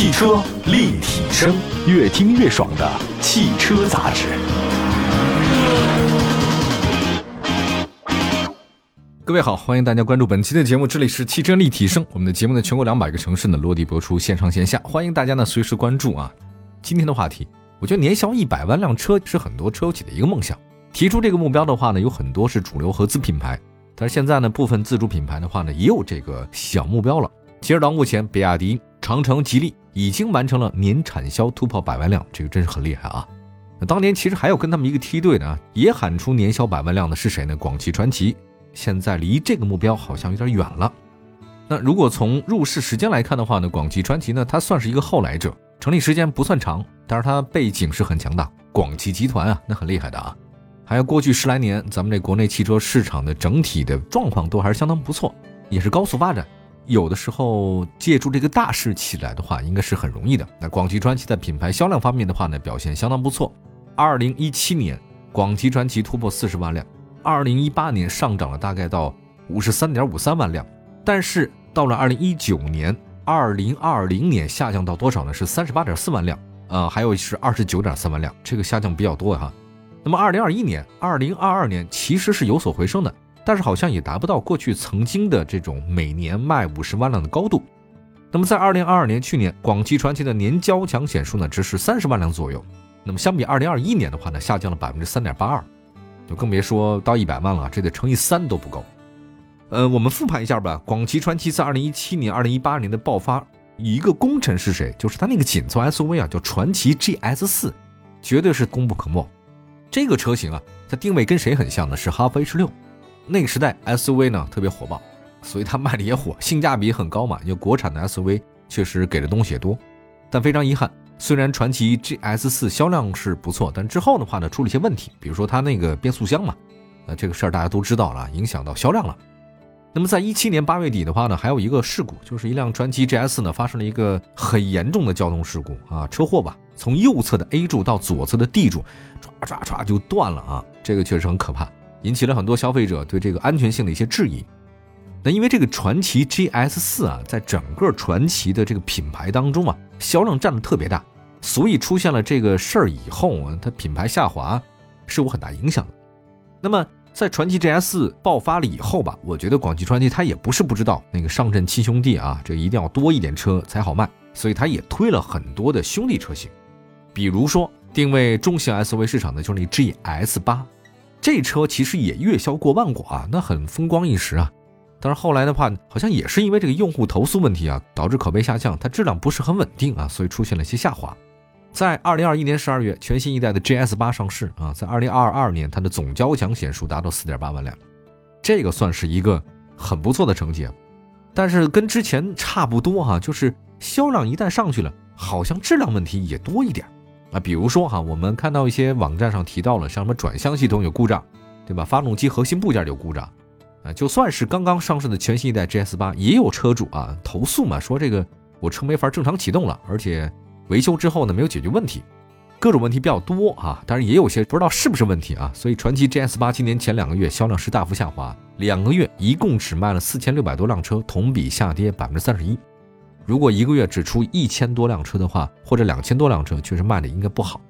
汽车立体声，越听越爽的汽车杂志。各位好，欢迎大家关注本期的节目，这里是汽车立体声。我们的节目呢，全国两百个城市呢落地播出，线上线下，欢迎大家呢随时关注啊。今天的话题，我觉得年销一百万辆车是很多车企的一个梦想。提出这个目标的话呢，有很多是主流合资品牌，但是现在呢，部分自主品牌的话呢，也有这个小目标了。截止到目前，比亚迪、长城、吉利已经完成了年产销突破百万辆，这个真是很厉害啊。那当年其实还有跟他们一个梯队呢，也喊出年销百万辆的是谁呢？广汽传祺。现在离这个目标好像有点远了。那如果从入市时间来看的话呢，广汽传祺呢，它算是一个后来者，成立时间不算长，但是它背景是很强大。广汽集团啊，那很厉害的啊。还有过去十来年，咱们这国内汽车市场的整体的状况都还是相当不错，也是高速发展。有的时候借助这个大势起来的话，应该是很容易的。那广汽传祺在品牌销量方面的话呢，表现相当不错。二零一七年，广汽传祺突破四十万辆。二零一八年上涨了大概到五十三点五三万辆，但是到了二零一九年、二零二零年下降到多少呢？是三十八点四万辆，呃，还有是二十九点三万辆，这个下降比较多哈。那么二零二一年、二零二二年其实是有所回升的，但是好像也达不到过去曾经的这种每年卖五十万辆的高度。那么在二零二二年去年，广汽传祺的年交强险数呢只是三十万辆左右，那么相比二零二一年的话呢，下降了百分之三点八二。就更别说到一百万了，这得乘以三都不够。呃，我们复盘一下吧。广汽传祺在二零一七年、二零一八年的爆发，一个功臣是谁？就是它那个紧凑 SUV 啊，叫传祺 GS 四，绝对是功不可没。这个车型啊，它定位跟谁很像呢？是哈弗 H 六。那个时代 SUV 呢特别火爆，所以它卖的也火，性价比很高嘛。因为国产的 SUV 确实给的东西也多，但非常遗憾。虽然传祺 GS 四销量是不错，但之后的话呢，出了一些问题，比如说它那个变速箱嘛，呃，这个事儿大家都知道了，影响到销量了。那么在一七年八月底的话呢，还有一个事故，就是一辆传祺 GS 呢发生了一个很严重的交通事故啊，车祸吧，从右侧的 A 柱到左侧的 D 柱，唰唰唰就断了啊，这个确实很可怕，引起了很多消费者对这个安全性的一些质疑。那因为这个传祺 GS 四啊，在整个传祺的这个品牌当中啊，销量占的特别大。所以出现了这个事儿以后，它品牌下滑是有很大影响的。那么在传祺 GS 四爆发了以后吧，我觉得广汽传祺它也不是不知道那个上阵亲兄弟啊，这一定要多一点车才好卖，所以它也推了很多的兄弟车型，比如说定位中型 SUV 市场的就是那 GS 八，这车其实也月销过万过啊，那很风光一时啊。但是后来的话，好像也是因为这个用户投诉问题啊，导致口碑下降，它质量不是很稳定啊，所以出现了一些下滑。在二零二一年十二月，全新一代的 GS 八上市啊，在二零二二年，它的总交强险数达到四点八万辆，这个算是一个很不错的成绩。但是跟之前差不多哈，就是销量一旦上去了，好像质量问题也多一点啊。比如说哈，我们看到一些网站上提到了，像什么转向系统有故障，对吧？发动机核心部件有故障啊。就算是刚刚上市的全新一代 GS 八，也有车主啊投诉嘛，说这个我车没法正常启动了，而且。维修之后呢，没有解决问题，各种问题比较多啊，当然也有些不知道是不是问题啊，所以传祺 GS 八今年前两个月销量是大幅下滑，两个月一共只卖了四千六百多辆车，同比下跌百分之三十一。如果一个月只出一千多辆车的话，或者两千多辆车，确实卖的应该不好。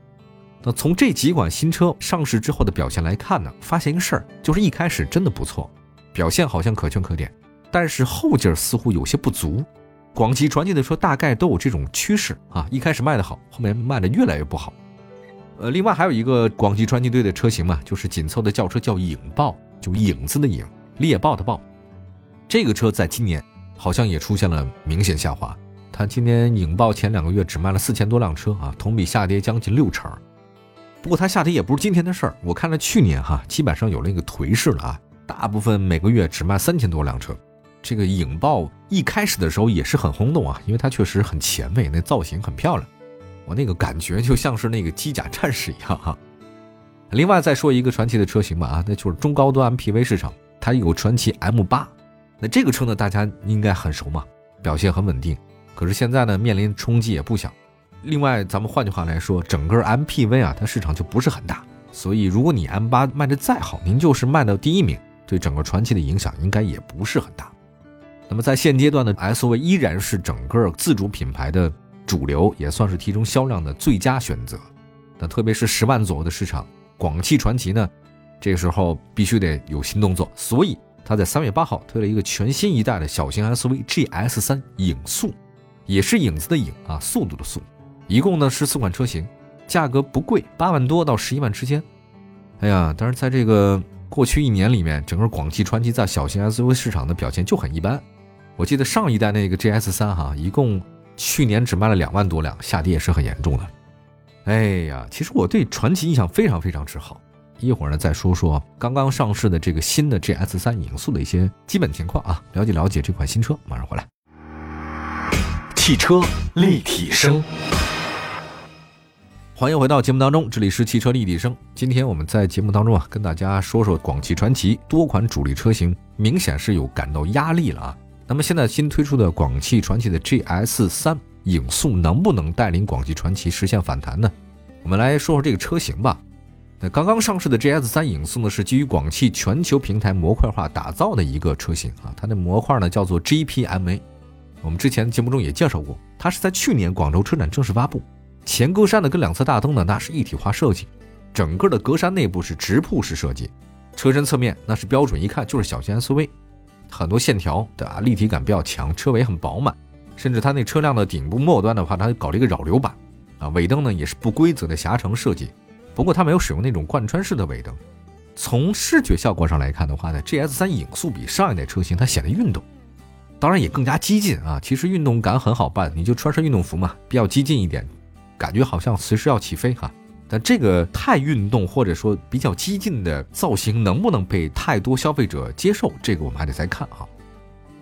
那从这几款新车上市之后的表现来看呢，发现一个事儿，就是一开始真的不错，表现好像可圈可点，但是后劲儿似乎有些不足。广汽传祺的车大概都有这种趋势啊，一开始卖的好，后面卖的越来越不好。呃，另外还有一个广汽传祺队的车型嘛，就是紧凑的轿车叫影豹，就影子的影，猎豹的豹。这个车在今年好像也出现了明显下滑，它今年影豹前两个月只卖了四千多辆车啊，同比下跌将近六成。不过它下跌也不是今天的事儿，我看了去年哈，基本上有了一个颓势了啊，大部分每个月只卖三千多辆车。这个影豹一开始的时候也是很轰动啊，因为它确实很前卫，那造型很漂亮，我那个感觉就像是那个机甲战士一样哈。另外再说一个传奇的车型吧啊，那就是中高端 MPV 市场，它有传奇 M 八，那这个车呢大家应该很熟嘛，表现很稳定，可是现在呢面临冲击也不小。另外咱们换句话来说，整个 MPV 啊它市场就不是很大，所以如果你 M 八卖的再好，您就是卖到第一名，对整个传奇的影响应该也不是很大。那么在现阶段的 SUV 依然是整个自主品牌的主流，也算是提升销量的最佳选择。那特别是十万左右的市场，广汽传祺呢，这个时候必须得有新动作，所以它在三月八号推了一个全新一代的小型 SUV GS 三影速，也是影子的影啊，速度的速，一共呢是四款车型，价格不贵，八万多到十一万之间。哎呀，但是在这个过去一年里面，整个广汽传祺在小型 SUV 市场的表现就很一般。我记得上一代那个 GS 三哈，一共去年只卖了两万多辆，下跌也是很严重的。哎呀，其实我对传祺印象非常非常之好。一会儿呢，再说说刚刚上市的这个新的 GS 三影速的一些基本情况啊，了解了解这款新车。马上回来。汽车立体声，欢迎回到节目当中，这里是汽车立体声。今天我们在节目当中啊，跟大家说说广汽传祺多款主力车型明显是有感到压力了啊。那么现在新推出的广汽传祺的 GS 三。影速能不能带领广汽传祺实现反弹呢？我们来说说这个车型吧。那刚刚上市的 GS 三影速呢，是基于广汽全球平台模块化打造的一个车型啊。它的模块呢叫做 GPMA。我们之前节目中也介绍过，它是在去年广州车展正式发布。前格栅呢跟两侧大灯呢那是一体化设计，整个的格栅内部是直瀑式设计，车身侧面那是标准一看就是小型 SUV，很多线条对吧？立体感比较强，车尾很饱满。甚至它那车辆的顶部末端的话，它搞了一个扰流板，啊，尾灯呢也是不规则的狭长设计，不过它没有使用那种贯穿式的尾灯。从视觉效果上来看的话呢，GS 三影速比上一代车型它显得运动，当然也更加激进啊。其实运动感很好办，你就穿上运动服嘛，比较激进一点，感觉好像随时要起飞哈。但这个太运动或者说比较激进的造型能不能被太多消费者接受，这个我们还得再看啊。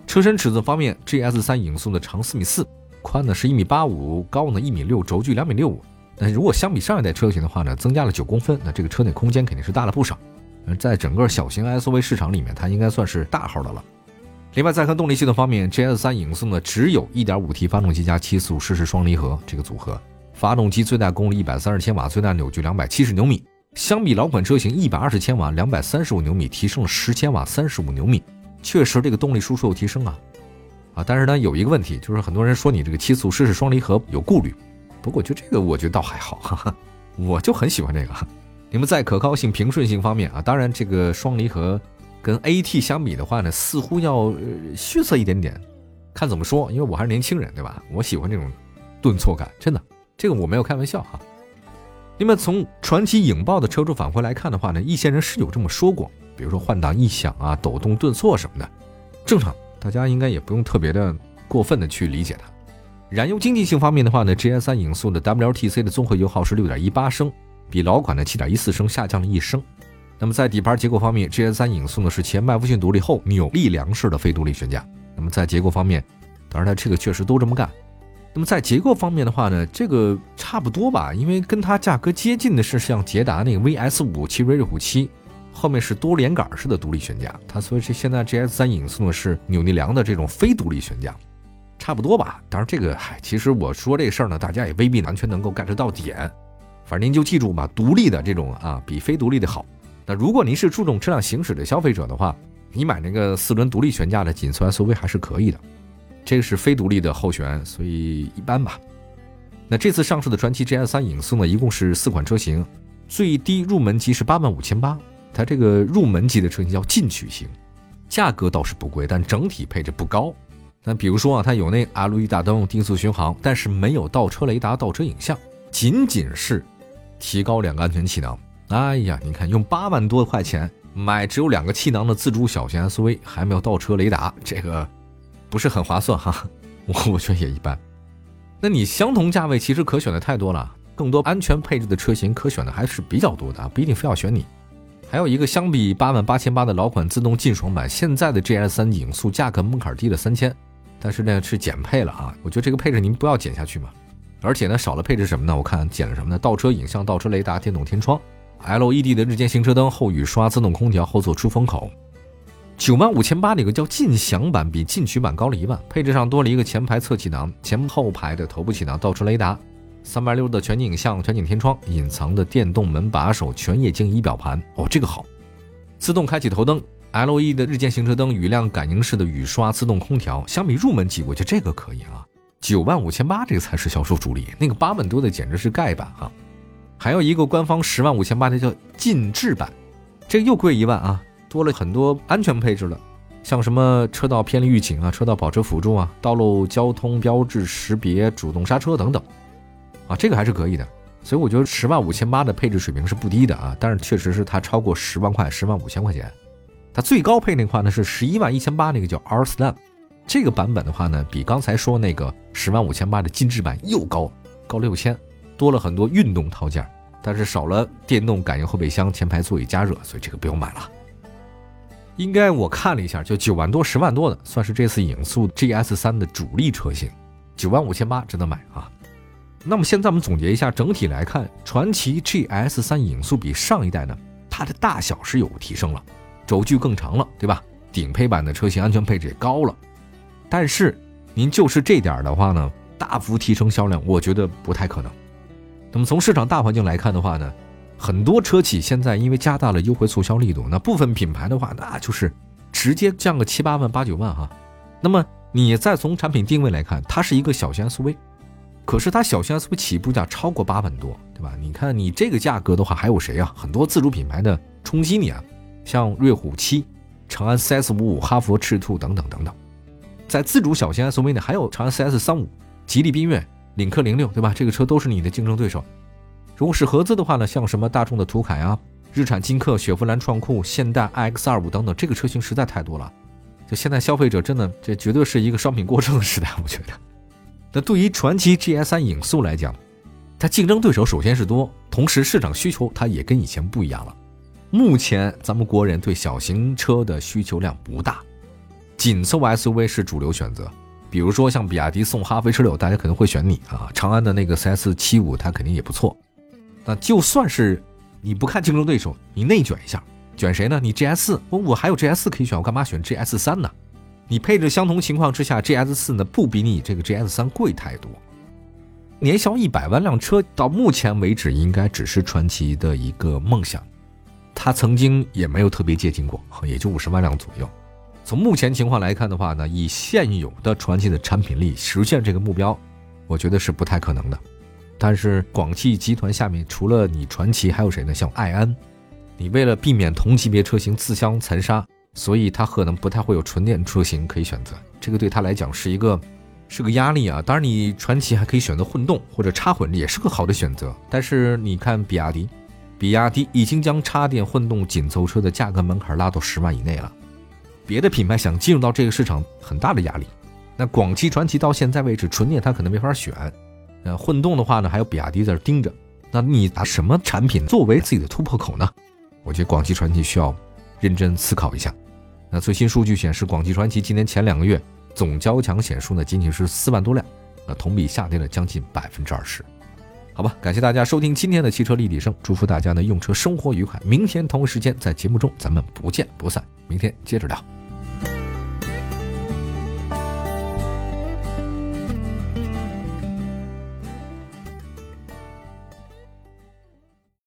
车身尺寸方面，GS 三影速的长四米四，宽呢是一米八五，高呢一米六，轴距两米六五。那如果相比上一代车型的话呢，增加了九公分，那这个车内空间肯定是大了不少。在整个小型 SUV 市场里面，它应该算是大号的了。另外，再看动力系统方面，GS 三影速呢只有一点五 T 发动机加七速湿式双离合这个组合，发动机最大功率一百三十千瓦，最大扭矩两百七十牛米，相比老款车型一百二十千瓦，两百三十五牛米，提升了十千瓦，三十五牛米。确实，这个动力输出有提升啊，啊，但是呢，有一个问题，就是很多人说你这个七速湿式双离合有顾虑。不过，就这个，我觉得倒还好，哈哈，我就很喜欢这个。你们在可靠性、平顺性方面啊，当然这个双离合跟 AT 相比的话呢，似乎要逊色一点点，看怎么说。因为我还是年轻人，对吧？我喜欢这种顿挫感，真的，这个我没有开玩笑哈。那么从传奇影豹的车主反馈来看的话呢，一些人是有这么说过。比如说换挡异响啊、抖动顿挫什么的，正常，大家应该也不用特别的过分的去理解它。燃油经济性方面的话呢，GS 三影速的 WTC 的综合油耗是六点一八升，比老款的七点一四升下降了一升。那么在底盘结构方面，GS 三影速呢是前麦弗逊独立后扭力梁式的非独立悬架。那么在结构方面，当然它这个确实都这么干。那么在结构方面的话呢，这个差不多吧，因为跟它价格接近的是像捷达那个 VS 五七、瑞瑞虎七。后面是多连杆式的独立悬架，它所以是现在 GS 三影速呢是扭力梁的这种非独立悬架，差不多吧。当然这个嗨，其实我说这事儿呢，大家也未必完全能够 get 到点。反正您就记住吧，独立的这种啊比非独立的好。那如果您是注重车辆行驶的消费者的话，你买那个四轮独立悬架的紧凑 SUV 还是可以的。这个是非独立的后悬，所以一般吧。那这次上市的传祺 GS 三影速呢，一共是四款车型，最低入门级是八万五千八。它这个入门级的车型叫进取型，价格倒是不贵，但整体配置不高。那比如说啊，它有那 LED 大灯、定速巡航，但是没有倒车雷达、倒车影像，仅仅是提高两个安全气囊。哎呀，你看用八万多块钱买只有两个气囊的自主小型 SUV，还没有倒车雷达，这个不是很划算哈。我 我觉得也一般。那你相同价位其实可选的太多了，更多安全配置的车型可选的还是比较多的，不一定非要选你。还有一个相比八万八千八的老款自动劲爽版，现在的 GS 三影速价格门槛低了三千，但是呢是减配了啊，我觉得这个配置您不要减下去嘛。而且呢少了配置什么呢？我看减了什么呢？倒车影像、倒车雷达、电动天窗、LED 的日间行车灯、后雨刷、自动空调、后座出风口。九万五千八的一个叫劲享版，比进取版高了一万，配置上多了一个前排侧气囊、前后排的头部气囊、倒车雷达。三百六的全景影像、全景天窗、隐藏的电动门把手、全液晶仪表盘，哦，这个好。自动开启头灯、L E 的日间行车灯、雨量感应式的雨刷、自动空调，相比入门级，我觉得这个可以啊。九万五千八这个才是销售主力，那个八万多的简直是盖版啊！还有一个官方十万五千八的叫劲致版，这个又贵一万啊，多了很多安全配置了，像什么车道偏离预警啊、车道保持辅助啊、道路交通标志识别、主动刹车等等，啊，这个还是可以的。所以我觉得十万五千八的配置水平是不低的啊，但是确实是它超过十万块、十万五千块钱。最高配那块呢是十一万一千八，那个叫 R Slam，这个版本的话呢，比刚才说那个十万五千八的精致版又高，高六千，多了很多运动套件，但是少了电动感应后备箱、前排座椅加热，所以这个不用买了。应该我看了一下，就九万多、十万多的，算是这次影速 GS 三的主力车型，九万五千八值得买啊。那么现在我们总结一下，整体来看，传祺 GS 三影速比上一代呢，它的大小是有提升了。轴距更长了，对吧？顶配版的车型安全配置也高了，但是您就是这点的话呢，大幅提升销量，我觉得不太可能。那么从市场大环境来看的话呢，很多车企现在因为加大了优惠促销力度，那部分品牌的话，那就是直接降个七八万、八九万哈。那么你再从产品定位来看，它是一个小型 SUV，可是它小型 SUV 起步价超过八万多，对吧？你看你这个价格的话，还有谁啊？很多自主品牌的冲击你啊！像瑞虎七、长安 CS 五五、哈弗赤兔等等等等，在自主小型 SUV 呢，还有长安 CS 三五、吉利缤越、领克零六，对吧？这个车都是你的竞争对手。如果是合资的话呢，像什么大众的途凯啊、日产劲客、雪佛兰创酷、现代 iX 二五等等，这个车型实在太多了。就现在消费者真的，这绝对是一个商品过剩的时代，我觉得。那对于传祺 GS 三影速来讲，它竞争对手首先是多，同时市场需求它也跟以前不一样了。目前咱们国人对小型车的需求量不大，紧凑 SUV 是主流选择。比如说像比亚迪宋哈弗 H 六，大家可能会选你啊。长安的那个 CS 七五，它肯定也不错。那就算是你不看竞争对手，你内卷一下，卷谁呢？你 GS 四，我我还有 GS 四可以选，我干嘛选 GS 三呢？你配置相同情况之下，GS 四呢不比你这个 GS 三贵太多。年销一百万辆车，到目前为止应该只是传祺的一个梦想。它曾经也没有特别接近过，也就五十万辆左右。从目前情况来看的话呢，以现有的传祺的产品力实现这个目标，我觉得是不太可能的。但是广汽集团下面除了你传祺，还有谁呢？像爱安，你为了避免同级别车型自相残杀，所以它可能不太会有纯电车型可以选择。这个对他来讲是一个是个压力啊。当然，你传祺还可以选择混动或者插混，也是个好的选择。但是你看比亚迪。比亚迪已经将插电混动紧凑车的价格门槛拉到十万以内了，别的品牌想进入到这个市场很大的压力。那广汽传祺到现在为止，纯电它可能没法选，呃，混动的话呢，还有比亚迪在这盯着。那你拿什么产品作为自己的突破口呢？我觉得广汽传祺需要认真思考一下。那最新数据显示，广汽传祺今年前两个月总交强险数呢，仅仅是四万多辆，那同比下跌了将近百分之二十。好吧，感谢大家收听今天的汽车立体声，祝福大家呢用车生活愉快。明天同一时间在节目中咱们不见不散，明天接着聊。